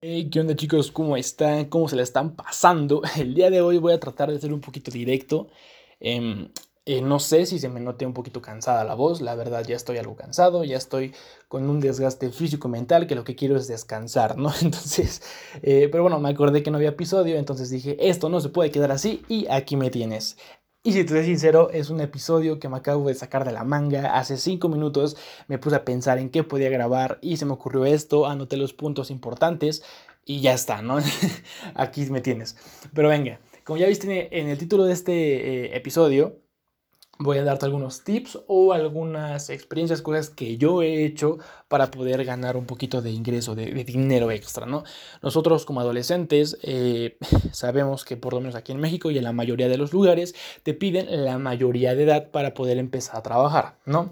Hey, ¿qué onda chicos? ¿Cómo están? ¿Cómo se la están pasando? El día de hoy voy a tratar de ser un poquito directo. Em, eh, no sé si se me note un poquito cansada la voz, la verdad ya estoy algo cansado, ya estoy con un desgaste físico-mental que lo que quiero es descansar, ¿no? Entonces, eh, pero bueno, me acordé que no había episodio, entonces dije, esto no se puede quedar así y aquí me tienes. Y si te soy sincero, es un episodio que me acabo de sacar de la manga. Hace cinco minutos me puse a pensar en qué podía grabar y se me ocurrió esto, anoté los puntos importantes y ya está, ¿no? Aquí me tienes. Pero venga, como ya viste en el título de este eh, episodio, voy a darte algunos tips o algunas experiencias, cosas que yo he hecho para poder ganar un poquito de ingreso, de, dinero extra, ¿no? Nosotros como adolescentes eh, sabemos que por lo menos aquí en México y en la mayoría de los lugares te piden la mayoría de edad para poder empezar a trabajar, ¿no?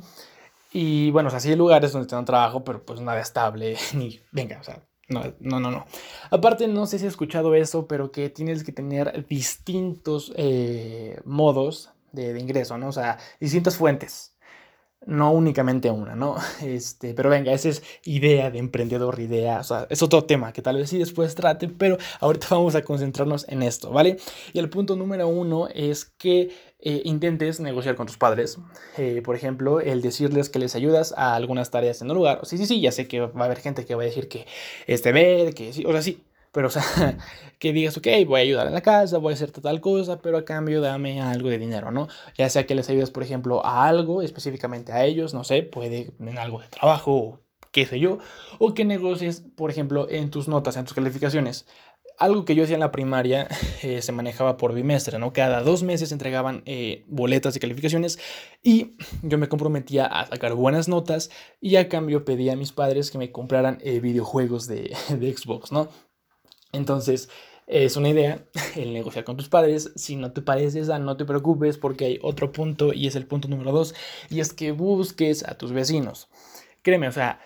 Y bueno, o sea, sí hay lugares donde te dan trabajo, pero pues nada estable, ni venga, o sea, no, no, no, no. Aparte, no sé si has escuchado eso, pero que tienes que tener distintos eh, modos de, ingreso, ¿no? O sea, distintas fuentes no únicamente una, ¿no? Este, pero venga, esa es idea de emprendedor, idea, o sea, es otro tema que tal vez sí después trate, pero ahorita vamos a concentrarnos en esto, ¿vale? Y el punto número uno es que eh, intentes negociar con tus padres, eh, por ejemplo, el decirles que les ayudas a algunas tareas en un lugar, sí, sí, sí, ya sé que va a haber gente que va a decir que, este, ver, que sí, o sea, sí, pero, o sea, que digas, ok, voy a ayudar en la casa, voy a hacer tal cosa, pero a cambio dame algo de dinero, ¿no? Ya sea que les ayudes, por ejemplo, a algo, específicamente a ellos, no sé, puede en algo de trabajo, qué sé yo, o que negocies, por ejemplo, en tus notas, en tus calificaciones. Algo que yo hacía en la primaria eh, se manejaba por bimestre, ¿no? Cada dos meses entregaban eh, boletas de calificaciones y yo me comprometía a sacar buenas notas y a cambio pedía a mis padres que me compraran eh, videojuegos de, de Xbox, ¿no? Entonces, es una idea el negociar con tus padres. Si no te parece esa, no te preocupes porque hay otro punto y es el punto número dos y es que busques a tus vecinos. Créeme, o sea,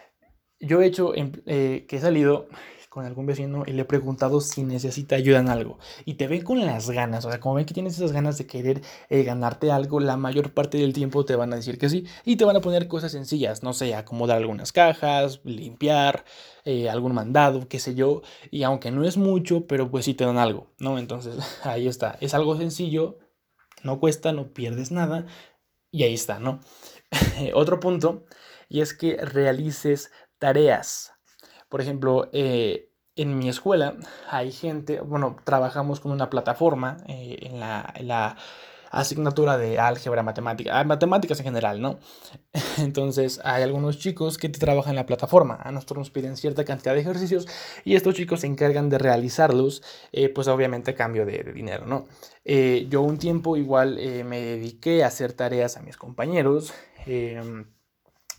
yo he hecho eh, que he salido con algún vecino y le he preguntado si necesita ayuda en algo. Y te ven con las ganas, o sea, como ven que tienes esas ganas de querer eh, ganarte algo, la mayor parte del tiempo te van a decir que sí. Y te van a poner cosas sencillas, no sé, acomodar algunas cajas, limpiar, eh, algún mandado, qué sé yo. Y aunque no es mucho, pero pues sí te dan algo, ¿no? Entonces, ahí está. Es algo sencillo, no cuesta, no pierdes nada. Y ahí está, ¿no? Otro punto, y es que realices tareas. Por ejemplo, eh, en mi escuela hay gente, bueno, trabajamos con una plataforma eh, en, la, asignatura de álgebra, matemática, ah, matemáticas en general, ¿no? Entonces hay algunos chicos que trabajan en la plataforma, a nosotros nos piden cierta cantidad de ejercicios y estos chicos se encargan de realizarlos, eh, pues obviamente a cambio de, dinero, ¿no? yo un tiempo igual me dediqué a hacer tareas a mis compañeros.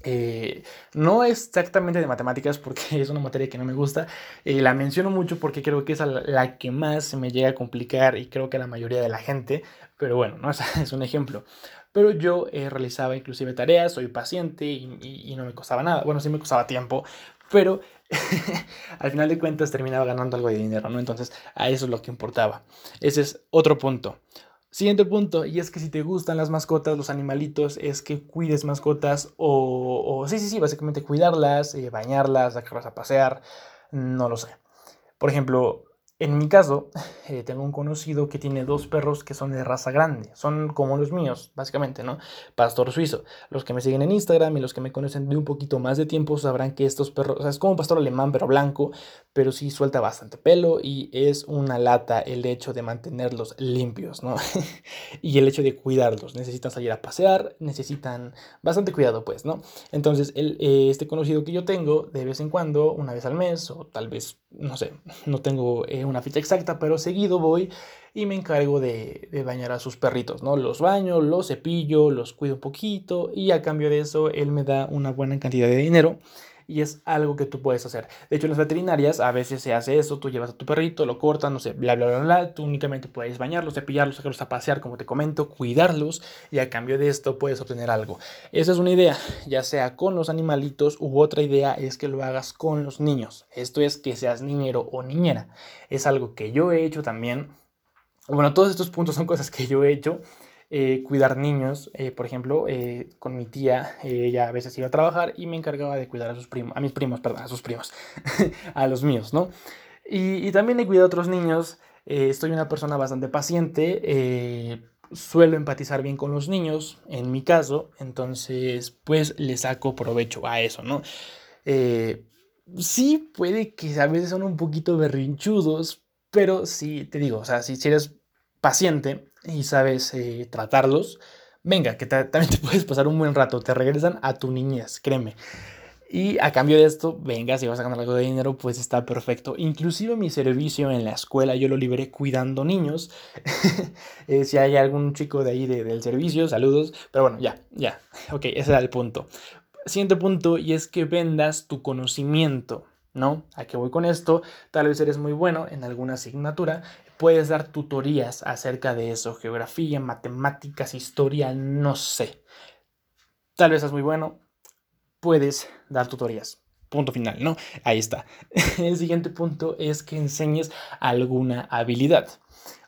Eh, no exactamente de matemáticas porque es una materia que no me gusta. Eh, la menciono mucho porque creo que es la, que más se me llega a complicar y creo que la mayoría de la gente. Pero bueno, ¿no? es, un ejemplo. Pero yo eh, realizaba inclusive tareas, soy paciente y, y, no me costaba nada. Bueno, sí me costaba tiempo, pero al final de cuentas terminaba ganando algo de dinero, ¿no? Entonces a eso es lo que importaba. Ese es otro punto. Siguiente punto, y es que si te gustan las mascotas, los animalitos, es que cuides mascotas o, o sí, sí, sí, básicamente cuidarlas, eh, bañarlas, sacarlas a pasear, no lo sé. Por ejemplo, en mi caso, eh, tengo un conocido que tiene dos perros que son de raza grande. Son como los míos, básicamente, ¿no? Pastor suizo. Los que me siguen en Instagram y los que me conocen de un poquito más de tiempo sabrán que estos perros, o sea, es como un pastor alemán, pero blanco, pero sí suelta bastante pelo y es una lata el hecho de mantenerlos limpios, ¿no? y el hecho de cuidarlos. Necesitan salir a pasear, necesitan bastante cuidado, pues, ¿no? Entonces, el, eh, este conocido que yo tengo, de vez en cuando, una vez al mes, o tal vez, no sé, no tengo eh, una fecha exacta, pero seguido voy y me encargo de, bañar a sus perritos, ¿no? Los baño, los cepillo, los cuido un poquito y a cambio de eso él me da una buena cantidad de dinero y es algo que tú puedes hacer. De hecho, en las veterinarias a veces se hace eso, tú llevas a tu perrito, lo cortas, no sé, bla, bla, bla, bla, tú únicamente puedes bañarlos, cepillarlos, sacarlos a pasear, como te comento, cuidarlos y a cambio de esto puedes obtener algo. Esa es una idea, ya sea con los animalitos u otra idea es que lo hagas con los niños. Esto es que seas niñero o niñera. Es algo que yo he hecho también. Bueno, todos estos puntos son cosas que yo he hecho eh, cuidar niños, eh, por ejemplo, eh, con mi tía, ella a veces iba a trabajar y me encargaba de cuidar a sus primos, a mis primos, perdón, a sus primos, a los míos, ¿no? Y, también he cuidado a otros niños. Estoy una persona bastante paciente. Suelo empatizar bien con los niños, en mi caso. Entonces, pues le saco provecho a eso, ¿no? Sí, puede que a veces son un poquito berrinchudos, pero sí, te digo, o sea, si, eres paciente y sabes tratarlos, venga, que también te puedes pasar un buen rato, te regresan a tu niñez, créeme. Y a cambio de esto, venga, si vas a ganar algo de dinero, pues está perfecto. Inclusive mi servicio en la escuela yo lo liberé cuidando niños. Eh, si hay algún chico de ahí del servicio, saludos. Pero bueno, ya, ya. Ok, ese era el punto. Siguiente punto, y es que vendas tu conocimiento. ¿No? ¿A qué voy con esto? Tal vez eres muy bueno en alguna asignatura, puedes dar tutorías acerca de eso, geografía, matemáticas, historia, no sé. Tal vez es muy bueno, puedes dar tutorías. Punto final, ¿no? Ahí está. El siguiente punto es que enseñes alguna habilidad.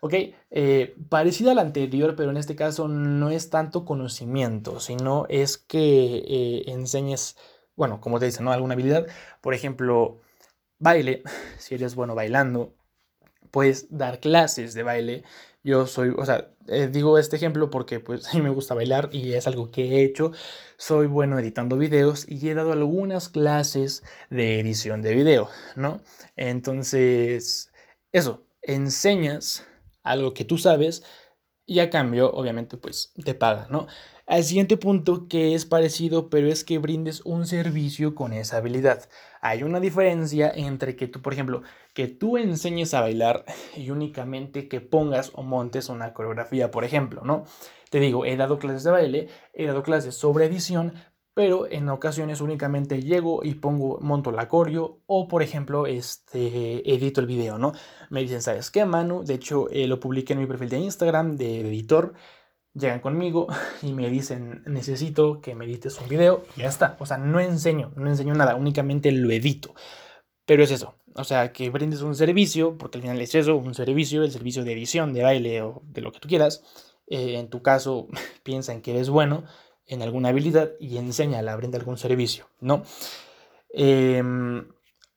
¿Ok? Eh, parecida al anterior, pero en este caso no es tanto conocimiento, sino es que eh, enseñes, bueno, como te dicen, ¿no? Alguna habilidad. Por ejemplo, baile, si eres bueno bailando, puedes dar clases de baile yo soy, o sea, eh, digo este ejemplo porque pues a mí me gusta bailar y es algo que he hecho. Soy bueno editando videos y he dado algunas clases de edición de video, ¿no? Entonces, eso, enseñas algo que tú sabes y a cambio, obviamente, pues te pagan, ¿no? Al siguiente punto que es parecido, pero es que brindes un servicio con esa habilidad. Hay una diferencia entre que tú, por ejemplo, que tú enseñes a bailar y únicamente que pongas o montes una coreografía, por ejemplo, ¿no? Te digo, he dado clases de baile, he dado clases sobre edición, pero en ocasiones únicamente llego y pongo, monto la coreo o, por ejemplo, este, edito el video, ¿no? Me dicen, ¿sabes qué, Manu? De hecho, eh, lo publiqué en mi perfil de Instagram de editor llegan conmigo y me dicen, necesito que me edites un video y ya está. O sea, no enseño, no enseño nada, únicamente lo edito. Pero es eso, o sea, que brindes un servicio, porque al final es eso, un servicio, el servicio de edición, de baile o de lo que tú quieras. Eh, en tu caso, piensa en que eres bueno en alguna habilidad y enséñala, brinda algún servicio, ¿no? Em,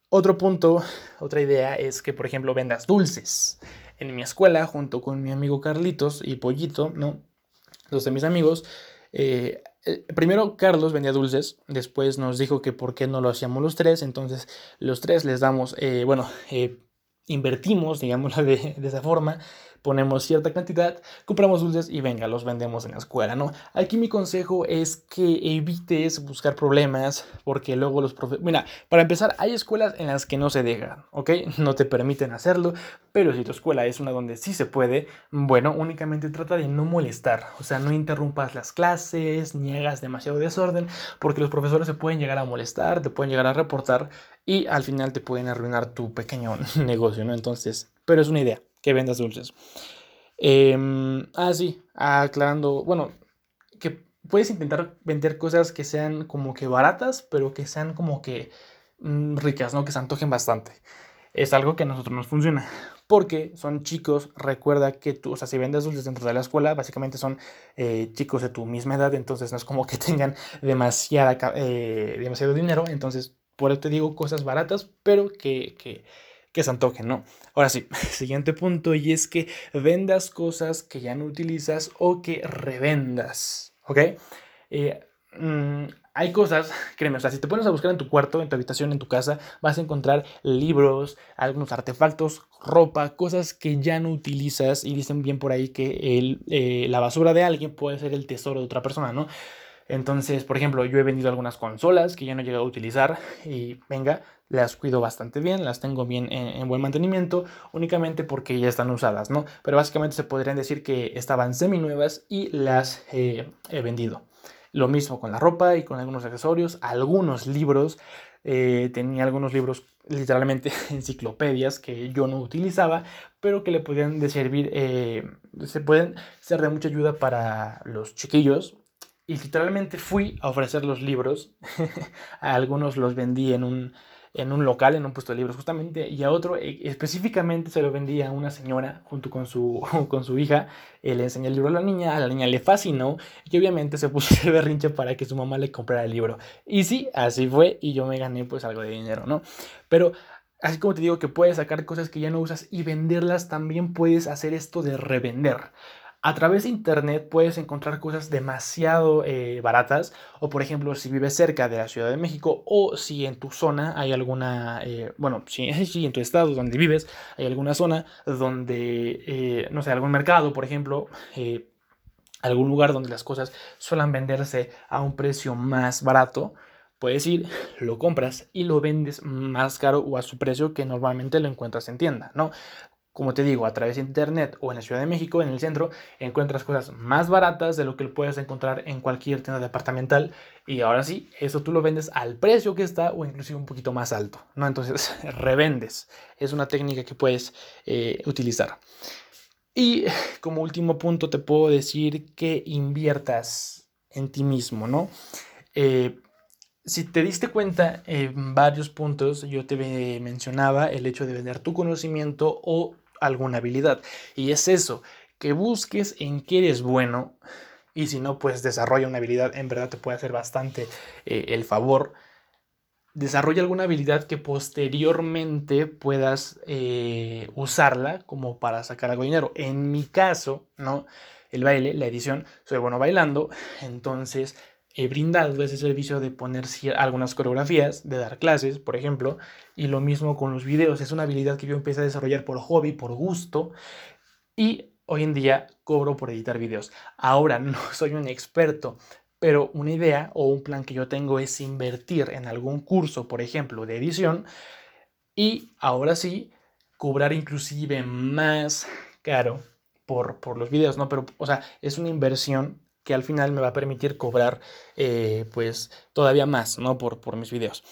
otro punto, otra idea es que, por ejemplo, vendas dulces. En mi escuela, junto con mi amigo Carlitos y Pollito, ¿no? dos de mis amigos. Eh, primero Carlos vendía dulces, después nos dijo que por qué no lo hacíamos los tres, entonces los tres les damos, eh, bueno, eh, invertimos, digamos, de, de, esa forma, ponemos cierta cantidad, compramos dulces y venga, los vendemos en la escuela, ¿no? Aquí mi consejo es que evites buscar problemas porque luego los profesores... Mira, para empezar, hay escuelas en las que no se dejan, ¿ok? No te permiten hacerlo, pero si tu escuela es una donde sí se puede, bueno, únicamente trata de no molestar, o sea, no interrumpas las clases, ni hagas demasiado desorden, porque los profesores se pueden llegar a molestar, te pueden llegar a reportar y al final te pueden arruinar tu pequeño negocio, ¿no? Entonces, pero es una idea que vendas dulces. Em, ah, sí, aclarando, bueno, que puedes intentar vender cosas que sean como que baratas, pero que sean como que mm, ricas, ¿no? Que se antojen bastante. Es algo que a nosotros nos funciona. Porque son chicos, recuerda que tú, o sea, si vendes dulces dentro de la escuela, básicamente son eh, chicos de tu misma edad, entonces no es como que tengan demasiada, eh, demasiado dinero, entonces por eso te digo cosas baratas, pero que, que que se antojen, ¿no? Ahora sí, siguiente punto y es que vendas cosas que ya no utilizas o que revendas, ¿ok? Eh, mm, hay cosas, créeme, o sea, si te pones a buscar en tu cuarto, en tu habitación, en tu casa, vas a encontrar libros, algunos artefactos, ropa, cosas que ya no utilizas y dicen bien por ahí que el, eh, la basura de alguien puede ser el tesoro de otra persona, ¿no? Entonces, por ejemplo, yo he vendido algunas consolas que ya no he llegado a utilizar y venga, las cuido bastante bien, las tengo bien en, buen mantenimiento, únicamente porque ya están usadas, ¿no? Pero básicamente se podrían decir que estaban semi nuevas y las he vendido. Lo mismo con la ropa y con algunos accesorios, algunos libros. Eh, tenía algunos libros, literalmente enciclopedias que yo no utilizaba, pero que le podían servir, eh, se pueden ser de mucha ayuda para los chiquillos y literalmente fui a ofrecer los libros. a algunos los vendí en un, en un local, en un puesto de libros justamente, y a otro eh, específicamente se lo vendí a una señora junto con su, con su hija. le enseñé el libro a la niña, a la niña le fascinó y obviamente se puso el berrinche para que su mamá le comprara el libro. Y sí, así fue y yo me gané pues algo de dinero, ¿no? Pero Así como te digo que puedes sacar cosas que ya no usas y venderlas, también puedes hacer esto de revender. A través de internet puedes encontrar cosas demasiado eh, baratas o por ejemplo si vives cerca de la Ciudad de México o si en tu zona hay alguna, eh, bueno, si, en tu estado donde vives hay alguna zona donde, eh, no sé, algún mercado por ejemplo, algún lugar donde las cosas suelen venderse a un precio más barato, puedes ir, lo compras y lo vendes más caro o a su precio que normalmente lo encuentras en tienda, ¿no? Como te digo, a través de internet o en la Ciudad de México, en el centro, encuentras cosas más baratas de lo que puedes encontrar en cualquier tienda departamental. Y ahora sí, eso tú lo vendes al precio que está o inclusive un poquito más alto, ¿no? Entonces, revendes. Es una técnica que puedes eh, utilizar. Y como último punto te puedo decir que inviertas en ti mismo, ¿no? Eh, si te diste cuenta en varios puntos, yo te mencionaba el hecho de vender tu conocimiento o alguna habilidad. Y es eso, que busques en qué eres bueno y si no, pues desarrolla una habilidad, en verdad te puede hacer bastante eh, el favor. Desarrolla alguna habilidad que posteriormente puedas eh, usarla como para sacar algo de dinero. En mi caso, ¿no? El baile, la edición, soy bueno bailando, entonces he brindado ese servicio de poner algunas coreografías, de dar clases, por ejemplo, y lo mismo con los videos. Es una habilidad que yo empecé a desarrollar por hobby, por gusto, y hoy en día cobro por editar videos. Ahora no soy un experto, pero una idea o un plan que yo tengo es invertir en algún curso, por ejemplo, de edición, y ahora sí, cobrar inclusive más caro por, por los videos, ¿no? Pero, o sea, es una inversión que al final me va a permitir cobrar eh, pues todavía más, ¿no? Por, por mis videos.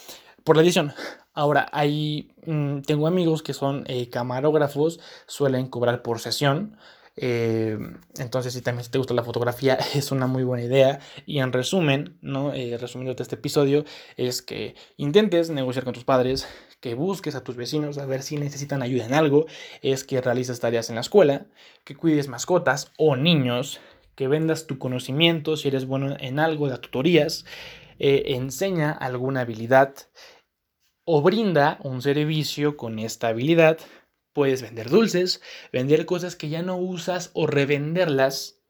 Por la edición. Ahora, hay, mm, tengo amigos que son eh, camarógrafos, suelen cobrar por sesión. Eh, entonces, si también te gusta la fotografía, es una muy buena idea. Y en resumen, ¿no? resumiendo este episodio, es que intentes negociar con tus padres, que busques a tus vecinos a ver si necesitan ayuda en algo, es que realices tareas en la escuela, que cuides mascotas o niños, que vendas tu conocimiento, si eres bueno en algo, de tutorías, eh, enseña alguna habilidad o brinda un servicio con esta habilidad. Puedes vender dulces, vender cosas que ya no usas o revenderlas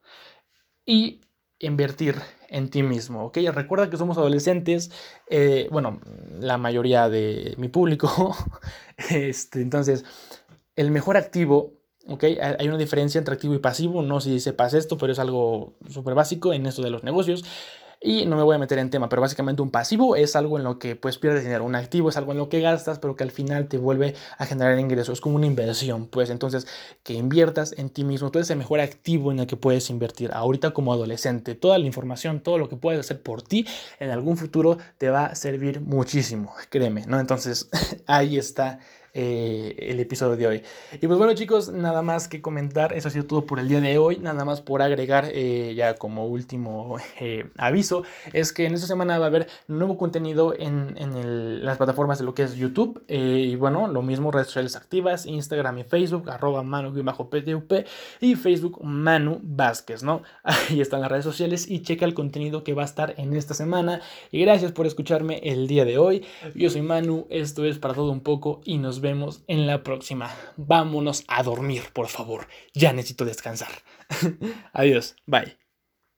y invertir en ti mismo, ¿ok? Recuerda que somos adolescentes, eh, bueno, la mayoría de mi público, este, entonces, el mejor activo ¿ok? Hay una diferencia entre activo y pasivo, no sé si sepas esto, pero es algo súper básico en esto de los negocios. Y no me voy a meter en tema, pero básicamente un pasivo es algo en lo que pues pierdes dinero. Un activo es algo en lo que gastas, pero que al final te vuelve a generar ingresos. Es como una inversión, pues entonces que inviertas en ti mismo. Tú eres el mejor activo en el que puedes invertir. Ahorita como adolescente, toda la información, todo lo que puedes hacer por ti en algún futuro te va a servir muchísimo, créeme, ¿no? Entonces ahí está eh, el episodio de hoy. Y pues bueno chicos, nada más que comentar, eso ha sido todo por el día de hoy, nada más por agregar eh, ya como último eh, aviso, es que en esta semana va a haber nuevo contenido en, en las plataformas de lo que es YouTube y bueno, lo mismo redes sociales activas, Instagram y Facebook, arroba manu-ptup y Facebook Manu Vázquez, ¿no? Ahí están las redes sociales y checa el contenido que va a estar en esta semana y gracias por escucharme el día de hoy. Yo soy Manu, esto es para todo un poco y nos vemos en la próxima. Vámonos a dormir, por favor. Ya necesito descansar. Adiós. Bye.